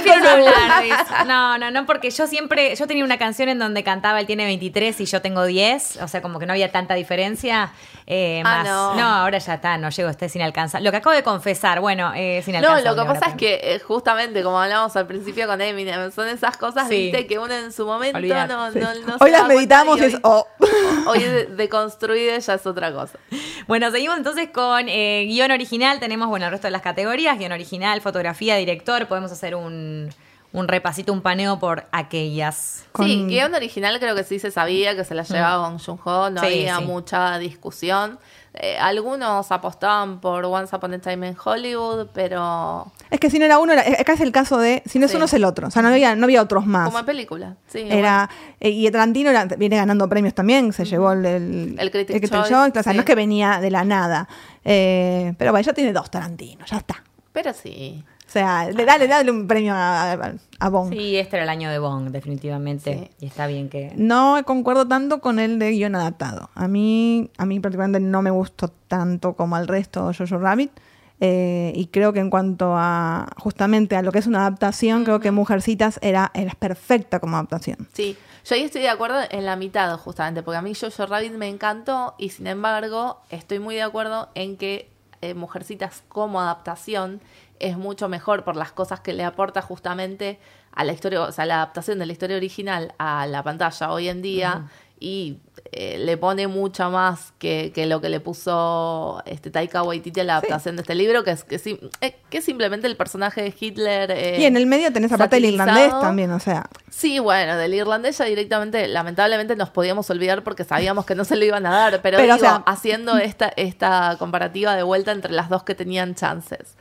no No, no, porque yo siempre. Yo tenía una canción en donde cantaba él tiene 23 y yo tengo 10. O sea, como que no había tanta diferencia. Eh, ah, no. no. ahora ya está, no llego, esté sin alcanzar. Lo que acabo de confesar, bueno, eh, sin alcanzar. No, lo que pasa es que eh, justamente, como hablamos al principio con Eminem, son esas cosas, viste, que uno en su momento no, no, Hoy las meditamos y, es. Oh. Hoy deconstruida ya es otra cosa. Bueno, seguimos entonces con eh, guion original. Tenemos, bueno, el resto de las categorías: guion original, fotografía, director. Podemos hacer un un repasito, un paneo por aquellas. Sí, guion original creo que sí se sabía que se la llevaba con Jung Ho, no había mucha discusión. Eh, algunos apostaban por Once Upon a Time en Hollywood, pero... Es que si no era uno, era, acá es el caso de, si no es uno es el otro, o sea, no había, no había otros más. Como en película, sí. Era, eh, y Tarantino viene ganando premios también, se llevó el, el, el Critic, Choice, o sea, no es que venía de la nada. Eh, pero bueno, ya tiene dos Tarantino, ya está. Pero sí. O sea, le dale, dale un premio a, a, Bong. Sí, este era el año de Bong, definitivamente. Y está bien que. No concuerdo tanto con el de guion adaptado. A mí, a mí particularmente no me gustó tanto como al resto Jojo Rabbit. Eh, y creo que en cuanto a justamente a lo que es una adaptación, creo que Mujercitas era, era perfecta como adaptación. Sí, yo ahí estoy de acuerdo en la mitad, justamente, porque a mí Jojo Rabbit me encantó y sin embargo estoy muy de acuerdo en que eh, Mujercitas como adaptación es mucho mejor por las cosas que le aporta justamente a la historia, o sea, la adaptación de la historia original a la pantalla hoy en día y eh, le pone mucho más que, lo que le puso este Taika Waititi a la adaptación de este libro, que es que, eh, que simplemente el personaje de Hitler. Eh, y en el medio tenés aparte del irlandés también, o sea. Sí, bueno, del irlandés ya directamente, lamentablemente nos podíamos olvidar porque sabíamos que no se lo iban a dar, pero, haciendo esta, esta comparativa de vuelta entre las dos que tenían chances.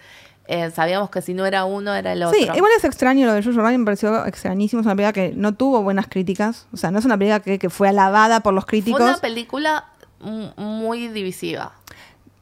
Eh, sabíamos que si no era uno, era el otro. Sí, igual es extraño lo de Jojo Rabbit, me pareció extrañísimo. Es una película que no tuvo buenas críticas. O sea, no es una película que, fue alabada por los críticos. Fue una película muy divisiva.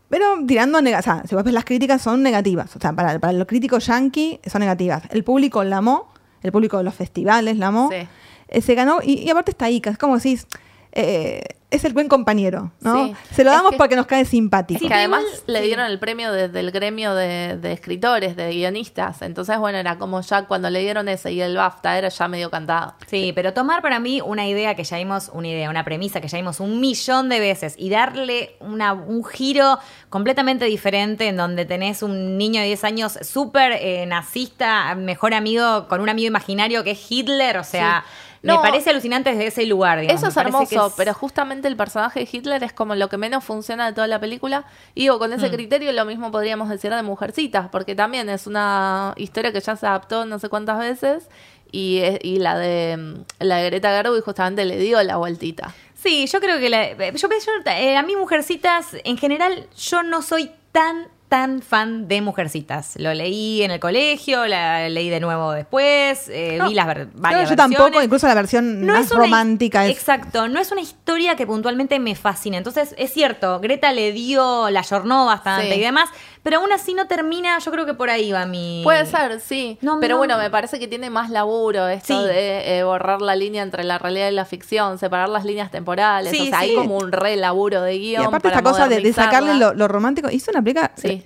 Pero tirando a negativas. O sea, si vos ves las críticas, son negativas. O sea, para, para los críticos yankee son negativas. El público la amó, el público de los festivales la amó. Sí. Eh, se ganó, y, aparte está ahí, es como decís eh, es el buen compañero, ¿no? Se lo damos porque nos cae simpático. Sí, que además le dieron el premio desde el gremio de, escritores, de guionistas. Entonces, bueno, era como ya cuando le dieron ese y el BAFTA era ya medio cantado. Sí, pero tomar para mí una idea que ya vimos, una idea, una premisa que ya vimos un millón de veces y darle una, un giro completamente diferente en donde tenés un niño de 10 años súper eh, nazista, mejor amigo con un amigo imaginario que es Hitler, o sea me parece alucinante desde ese lugar. Digamos. Eso es hermoso, pero justamente el personaje de Hitler es como lo que menos funciona de toda la película. Y digo, con ese mm. criterio lo mismo podríamos decir de Mujercitas, porque también es una historia que ya se adaptó no sé cuántas veces. Y, y la de la de Greta Gerwig justamente le dio la vueltita. Sí, yo creo que la, yo, yo, eh, a mí Mujercitas en general yo no soy tan tan fan de Mujercitas. Lo leí en el colegio, la leí de nuevo después, eh, vi las varias versiones. Yo tampoco, incluso la versión más romántica. Exacto, no es una historia que puntualmente me fascine. Entonces, es cierto, Greta le dio, la jornó bastante y demás, pero aún así no termina, yo creo que por ahí va mi... Puede ser, sí. pero bueno, me parece que tiene más laburo esto de eh, borrar la línea entre la realidad y la ficción, separar las líneas temporales. o sea, hay como un re laburo de guion. Y aparte esta cosa de, sacarle lo, romántico, hizo una película eh,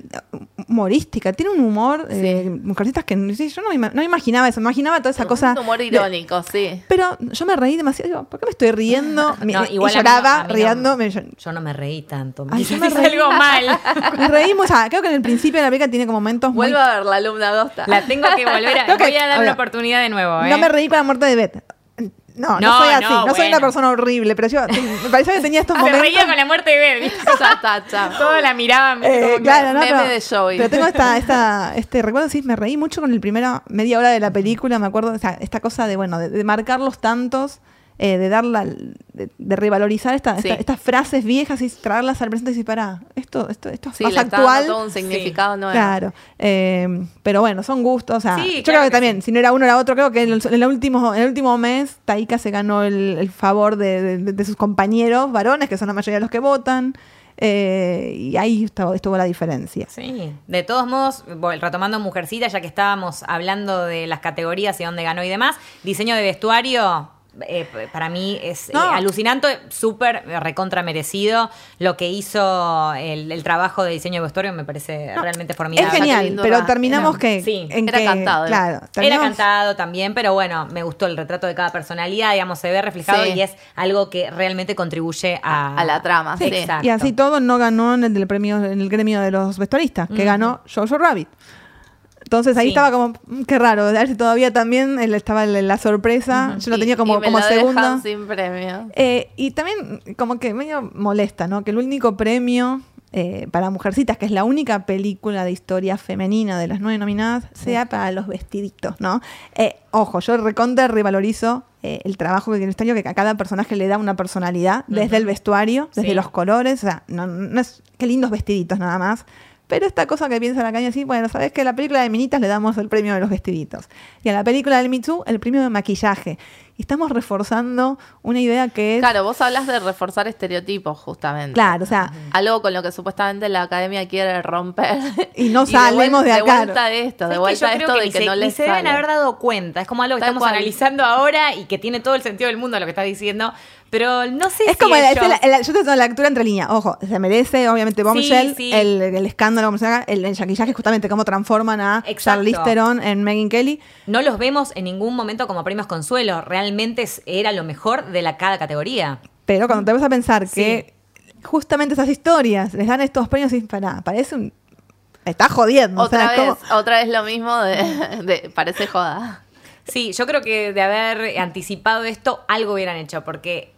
humorística, tiene un humor, eh, mujercitas que yo no, no, imaginaba eso, me imaginaba toda esa cosa. Un humor irónico, sí. Pero yo me reí demasiado, digo, ¿por qué me estoy riendo? no, igual y lloraba riendo. yo, no me reí tanto, me, yo me reí. algo mal. me reímos, o sea, creo que en el principio de la película tiene como momentos Vuelvo a ver la alumna Dosta. La tengo que volver a... voy a dar una oportunidad de nuevo, No ¿eh? me reí con la muerte de Beth. No, no, soy así, no, soy una persona horrible, pero yo me parecía que tenía estos momentos. Se reía con la muerte de Beth. Todo la miraban. Eh, claro, no, pero, de pero tengo esta, esta, este recuerdo, sí, me reí mucho con el primera media hora de la película, me acuerdo, o sea, esta cosa de, bueno, de, de marcar los tantos eh, de darla, de, revalorizar estas frases viejas y traerlas al presente y decir, para, esto, esto, esto es más actual. todo un significado nuevo. Claro. Eh, pero bueno, son gustos. O sea, yo creo que, también, si no era uno era otro, creo que en el, último, en el último mes Taika se ganó el, favor de, sus compañeros varones, que son la mayoría de los que votan. Eh, y ahí estuvo, estuvo, la diferencia. Sí, de todos modos, retomando Mujercita, ya que estábamos hablando de las categorías y dónde ganó y demás, diseño de vestuario, eh, para mí es eh, alucinante, súper recontra merecido. Lo que hizo el, trabajo de diseño de vestuario me parece realmente formidable. Es genial, pero terminamos que. Sí, era cantado. Claro, Era cantado también, pero bueno, me gustó el retrato de cada personalidad, digamos, se ve reflejado y es algo que realmente contribuye a, la trama. Sí, y así todo no ganó en el, premio, en el gremio de los vestuaristas, que ganó Jojo Rabbit. Entonces ahí estaba como, mm, qué raro, a ver si todavía también él estaba en la sorpresa. Yo lo tenía como, como segundo. sin premio. Eh, y también como que medio molesta, ¿no? Que el único premio eh, para Mujercitas, que es la única película de historia femenina de las nueve nominadas, sea para los vestiditos, ¿no? Eh, ojo, yo recontra revalorizo el trabajo que tiene este año, que a cada personaje le da una personalidad, desde el vestuario, desde los colores, o sea, no, no es, qué lindos vestiditos nada más. Pero esta cosa que piensa la caña así, bueno, sabes que a la película de Minitas le damos el premio de los vestiditos. Y a la película del Mitsu el premio de maquillaje. Y estamos reforzando una idea que es. Claro, vos hablas de reforzar estereotipos, justamente. Claro, o sea. Algo con lo que supuestamente la academia quiere romper. Y no salimos de, acá. De vuelta esto, de vuelta esto de que, no les. se deben haber dado cuenta. Es como algo que estamos analizando ahora y que tiene todo el sentido del mundo lo que estás diciendo. Pero no sé es como la, yo te la lectura entre líneas. Ojo, se merece, obviamente, Bombshell, El, el, escándalo, como se haga, el, el maquillaje, justamente cómo transforman a Charlize Theron en Megan Kelly. No los vemos en ningún momento como premios consuelo. Realmente era lo mejor de la cada categoría. Pero cuando te vas a pensar que justamente esas historias les dan estos premios y para, parece un. Está jodiendo. Otra, vez, otra vez lo mismo de parece joda. Sí, yo creo que de haber anticipado esto, algo hubieran hecho, porque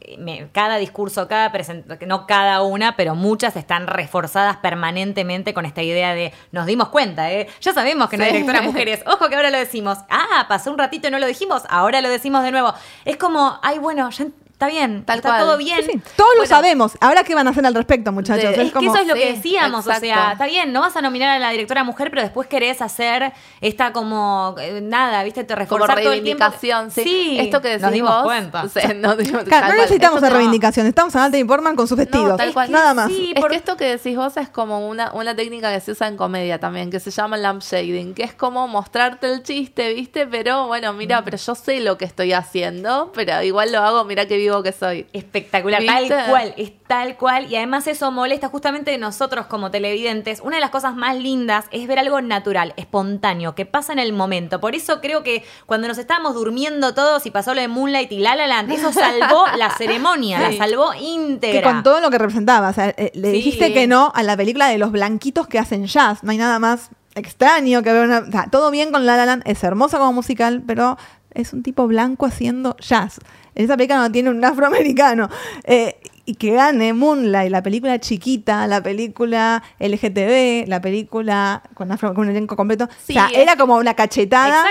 cada discurso, cada presentación, no cada una, pero muchas están reforzadas permanentemente con esta idea de nos dimos cuenta, ¿eh? Ya sabemos que no hay directoras mujeres, ojo que ahora lo decimos, ah, pasó un ratito y no lo dijimos, ahora lo decimos de nuevo. Es como, ay, bueno, ya Está bien, Tal está todo bien. todos lo sabemos. Ahora, ¿qué van a hacer al respecto, muchachos? es, que eso es lo que decíamos. O sea, está bien, no vas a nominar a la directora mujer, pero después querés hacer esta como. Eh, nada, ¿viste? Te reforzar como reivindicación, todo el Sí. Esto que decimos. Nos dimos cuenta. no, necesitamos de reivindicación. Estamos a Natalie Portman con sus vestidos. Nada más. es que esto que decís vos es como una, una técnica que se usa en comedia también, que se llama lampshading, que es como mostrarte el chiste, ¿viste? Pero bueno, mira, mm. pero yo sé lo que estoy haciendo, pero igual lo hago, mira que vivo vivo que soy. Espectacular, tal cual, es tal cual. Y además eso molesta justamente de nosotros como televidentes. Una de las cosas más lindas es ver algo natural, espontáneo, que pasa en el momento. Por eso creo que cuando nos estábamos durmiendo todos y pasó lo de Moonlight y La La Land, eso salvó la ceremonia, la salvó íntegra. Que con todo lo que representaba, o sea, eh, le dijiste que no a la película de los blanquitos que hacen jazz. No hay nada más extraño que ver una... O sea, todo bien con La La Land, es hermosa como musical, pero es un tipo blanco haciendo jazz. Esa película no tiene un afroamericano. Eh, y que gane Moonlight, la película chiquita, la película LGTB, la película con, un elenco completo. o sea, era como una cachetada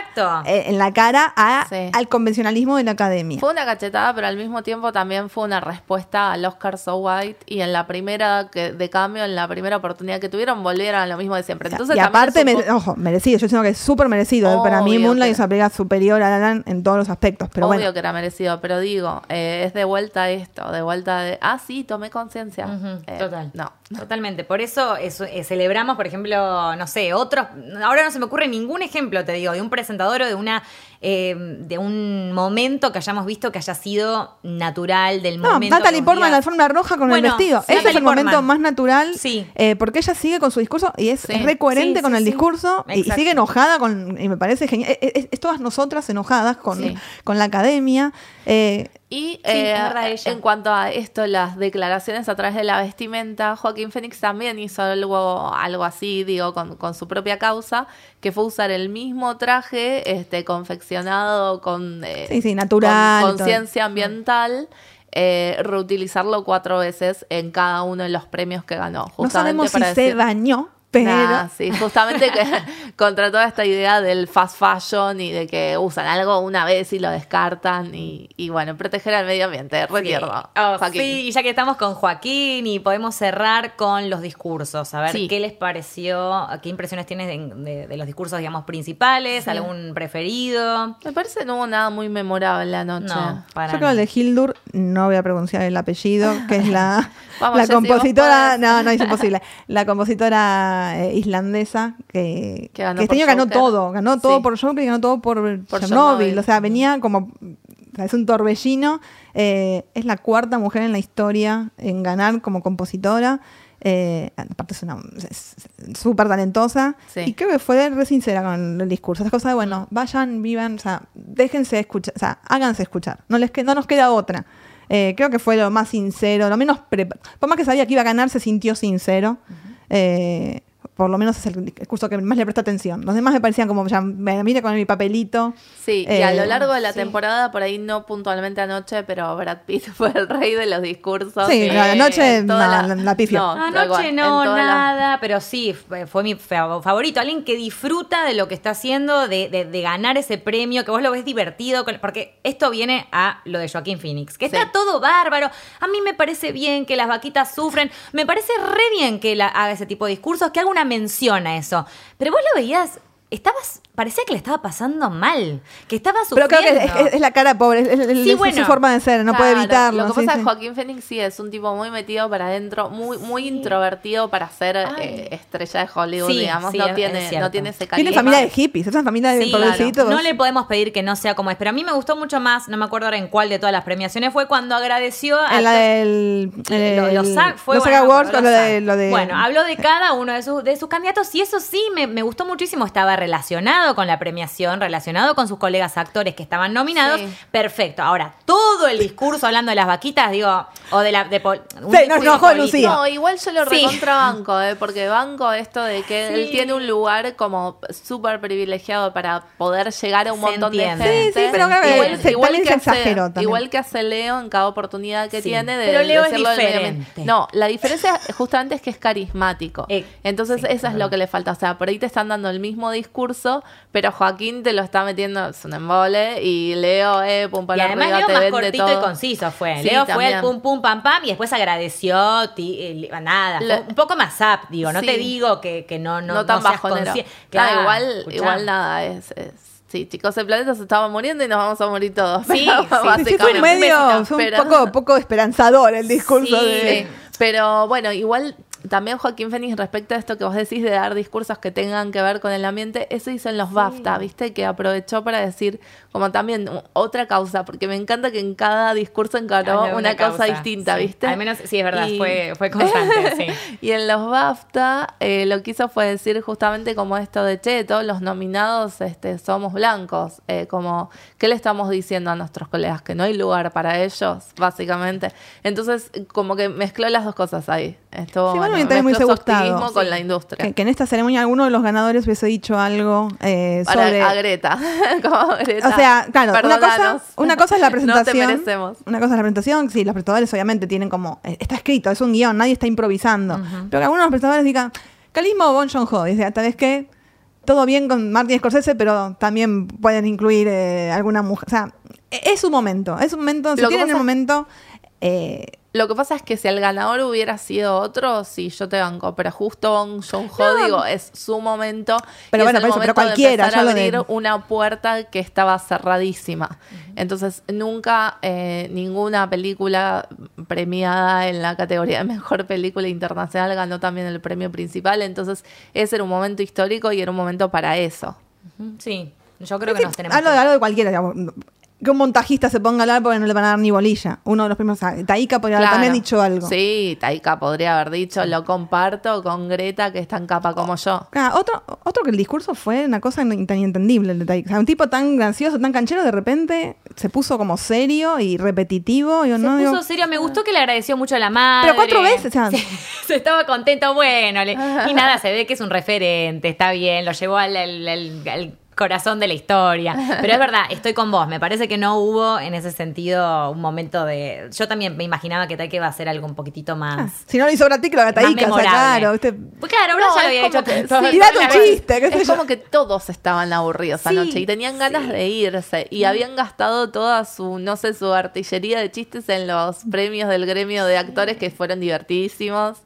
eh, en la cara al convencionalismo de la academia. Fue una cachetada, pero al mismo tiempo también fue una respuesta al Oscar So White y en la primera que, de cambio, en la primera oportunidad que tuvieron, volvieron a lo mismo de siempre. Entonces, y aparte, ojo, merecido, yo siento que es súper merecido. ¿eh? Para mí Moonlight es una película superior a Alan en todos los aspectos. Pero Obvio que era merecido, pero digo, eh, es de vuelta esto, de vuelta de ah, sí, tomé conciencia. Eh, Total. No. Totalmente. Por eso eh, celebramos, por ejemplo, no sé, otros. Ahora no se me ocurre ningún ejemplo, te digo, de un presentador o de una eh, de un momento que hayamos visto que haya sido natural del no, momento. Natalie Portman en la alfombra roja con el vestido. Ese es el momento más natural. Sí. porque ella sigue con su discurso y es, re coherente con el discurso y, sigue enojada con. Y me parece genial. Es, todas nosotras enojadas con, con la academia. Y eh, en cuanto a esto, las declaraciones a través de la vestimenta, Joaquín Phoenix también hizo algo, algo así, digo, con, su propia causa, que fue usar el mismo traje este, confeccionado con eh, natural, conciencia ambiental. Eh, reutilizarlo cuatro veces en cada uno de los premios que ganó. no sabemos si se dañó pero... sí, justamente que, contra toda esta idea del fast fashion y de que usan algo una vez y lo descartan y, bueno, proteger al medio ambiente, retierno. Oh, sí. y ya que estamos con Joaquín y podemos cerrar con los discursos, a ver qué les pareció, qué impresiones tienes de, los discursos, digamos, principales, algún preferido. Me parece que no hubo nada muy memorable anoche. No, para Yo creo que el de Hildur, no voy a pronunciar el apellido, que es la, la compositora, no, no es imposible, la compositora eh, islandesa que, que, este año ganó todo, ganó todo por Joker y ganó todo por, por Chernobyl. O sea, venía como, es un torbellino, eh, es la cuarta mujer en la historia en ganar como compositora. Eh, aparte es una súper talentosa y creo que fue re sincera con el discurso. Esa cosa de, bueno, vayan, vivan, o sea, déjense escuchar, o sea, háganse escuchar. No, les no nos queda otra. Creo que fue lo más sincero, lo menos... Por más que sabía que iba a ganar, se sintió sincero por lo menos es el discurso que más le presta atención. Los demás me parecían como, ya, me mire con mi papelito. Sí, y a lo eh, largo de la temporada, por ahí no puntualmente anoche, pero Brad Pitt fue el rey de los discursos. Sí, anoche la, la, No, anoche no, nada, pero sí, fue mi favorito. Alguien que disfruta de lo que está haciendo, de, de, ganar ese premio, que vos lo ves divertido, porque esto viene a lo de Joaquín Phoenix, que está todo bárbaro. A mí me parece bien que las vaquitas sufren, me parece re bien que haga ese tipo de discursos, que haga una menciona eso. Pero vos lo veías, estabas parecía que le estaba pasando mal, que estaba sufriendo. Pero creo que es, la cara pobre, es, su forma de ser, no puede evitarlo. Lo que pasa es que Joaquín Phoenix sí es un tipo muy metido para adentro, muy muy introvertido para ser eh, estrella de Hollywood, digamos, no, tiene, no tiene ese carisma. Tiene familia de hippies, esa familia de pobrecitos. No le podemos pedir que no sea como es, pero a mí me gustó mucho más, no me acuerdo ahora en cuál de todas las premiaciones fue cuando agradeció a... En la del... los fue, bueno, Awards, lo, de, lo de... Bueno, habló de cada uno de sus, de sus candidatos y eso sí me, me gustó muchísimo, estaba relacionado con la premiación relacionado con sus colegas actores que estaban nominados, perfecto. Ahora, todo el discurso hablando de las vaquitas, digo, o de la... De, no, Lucía. No, igual yo lo recontrabanco, eh, porque banco esto de que él tiene un lugar como súper privilegiado para poder llegar a un montón de gente. Sí, sí, pero igual, que hace, igual que hace Leo en cada oportunidad que tiene de Pero Leo es diferente. No, la diferencia justamente es que es carismático. Eh, Entonces, eso es lo que le falta. O sea, por ahí te están dando el mismo discurso, pero Joaquín te lo está metiendo, es un embole, y Leo, eh, pum, para y además Leo más cortito y conciso fue. Leo fue el pum, pum, pam, pam, y después agradeció, nada, un poco más up, digo, no te digo que, que no, no, no tan bajo Claro, igual, igual nada, es, es Sí, chicos, el planeta se estaba muriendo y nos vamos a morir todos. Sí, sí, fue un medio, un poco, poco esperanzador el discurso de... Pero bueno, igual también Joaquín Fénix, respecto a esto que vos decís de dar discursos que tengan que ver con el ambiente, eso hizo en los BAFTA, ¿viste? Que aprovechó para decir, como también otra causa, porque me encanta que en cada discurso encaró una, causa, distinta, ¿viste? Al menos, sí, es verdad, fue, fue constante, sí. y en los BAFTA eh, lo que hizo fue decir justamente como esto de, che, todos los nominados este, somos blancos, eh, como, ¿qué le estamos diciendo a nuestros colegas? Que no hay lugar para ellos, básicamente. Entonces, como que mezcló las dos cosas ahí. Me muy gustado. con la industria. Que, en esta ceremonia alguno de los ganadores hubiese dicho algo eh, sobre... A Greta. O sea, claro, una cosa, una cosa, es la presentación. Una cosa es la presentación, sí, los presentadores obviamente tienen como... Eh, está escrito, es un guion, nadie está improvisando. Pero que algunos de los presentadores digan, Calismo o Bon Joon-ho, dice, tal vez que todo bien con Martin Scorsese, pero también pueden incluir eh, alguna mujer. O sea, e-, es un momento, es un momento, si tienen el momento... Eh, lo que pasa es que si el ganador hubiera sido otro, sí, yo te banco, pero justo John Ho, digo, es su momento. Pero bueno, pero cualquiera, de abrir una puerta que estaba cerradísima. Entonces, nunca eh, ninguna película premiada en la categoría de mejor película internacional ganó también el premio principal. Entonces, ese era un momento histórico y era un momento para eso. Sí, yo creo que, nos tenemos. Hablo, de cualquiera, digamos que un montajista se ponga a hablar porque no le van a dar ni bolilla. Uno de los primeros. Taika podría haber también dicho algo. Sí, Taika podría haber dicho, lo comparto con Greta, que es tan capa como yo. otro, otro que el discurso fue una cosa tan inentendible el de Taika. un tipo tan gracioso, tan canchero, de repente se puso como serio y repetitivo. se puso serio, me gustó que le agradeció mucho a la madre. Pero cuatro veces, se, estaba contento, bueno, y nada, se ve que es un referente, está bien, lo llevó al corazón de la historia. Pero es verdad, estoy con vos. Me parece que no hubo en ese sentido un momento de. Yo también me imaginaba que Taika iba a ser algo un poquitito más. Ah, si no lo hizo Brati, que lo haga Taika, claro. Usted... Pues claro, ahora ya lo había hecho. Que, tu chiste. es como que todos estaban aburridos anoche y tenían ganas de irse. Y habían gastado toda su, no sé, su artillería de chistes en los premios del gremio de actores que fueron divertidísimos.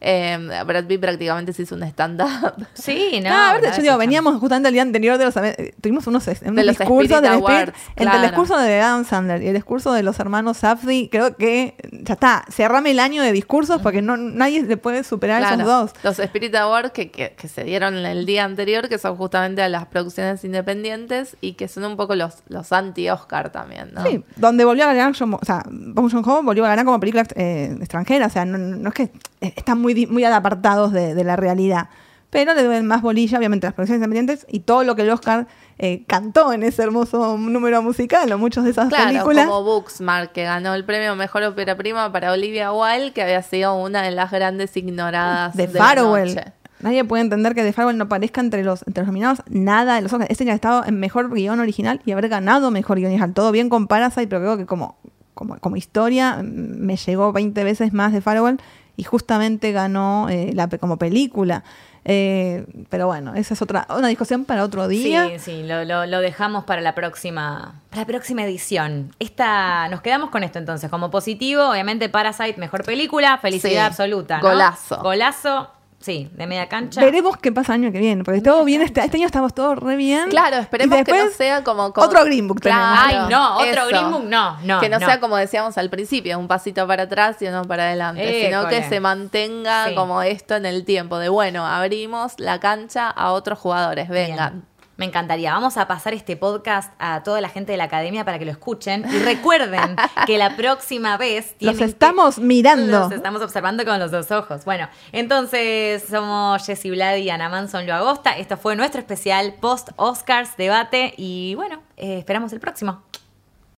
Eh, Brad Pitt prácticamente se hizo un stand-up. Sí, no. Ah, yo digo, veníamos justamente el día anterior de los. Tuvimos unos, unos discursos de Awards, Entre el discurso de Adam Sandler y el discurso de los hermanos Safdie, creo que ya está. Cerrame el año de discursos porque no nadie le puede superar esos dos. Los Spirit Awards que, que, se dieron el día anterior, que son justamente a las producciones independientes y que son un poco los, los anti-Oscar también, ¿no? Sí, donde volvió a ganar, o sea, Bong Joon-ho volvió a ganar como película eh, extranjera. O sea, no, no es que está muy muy, apartados de, la realidad. Pero le deben más bolilla, obviamente, a las producciones independientes y todo lo que el Oscar eh, cantó en ese hermoso número musical, o muchas de esas claro, películas. Como Booksmart, que ganó el premio Mejor Ópera Prima para Olivia Wilde, que había sido una de las grandes ignoradas de, de Farewell. Nadie puede entender que The Farewell no aparezca entre los, entre los nominados nada de los Oscars. Este ya ha estado en mejor guion original y haber ganado mejor guion original. Todo bien con Parasite, pero creo que como, como, como historia me llegó 20 veces más de Farewell y justamente ganó eh, la, como película. Eh, pero bueno, esa es otra una discusión para otro día. Sí, sí, lo, lo, dejamos para la próxima para la próxima edición. Esta nos quedamos con esto entonces como positivo, obviamente Parasite mejor película, felicidad absoluta, Golazo. Golazo Sí, de media cancha. Veremos qué pasa el año que viene, porque todo bien, este, este, año estamos todos re bien. Claro, esperemos que no sea como, Otro Green Book Ay, no, otro Green Book no, no. Que no, sea como decíamos al principio, un pasito para atrás y uno para adelante, sino que se mantenga como esto en el tiempo, de bueno, abrimos la cancha a otros jugadores, vengan. Me encantaría. Vamos a pasar este podcast a toda la gente de la academia para que lo escuchen. Y recuerden que la próxima vez. Los estamos mirando. Los estamos observando con los dos ojos. Bueno, entonces somos Jessy Vlad y Ana Manson Lo Agosta. Esto fue nuestro especial post-Oscars debate. Y bueno, eh, esperamos el próximo.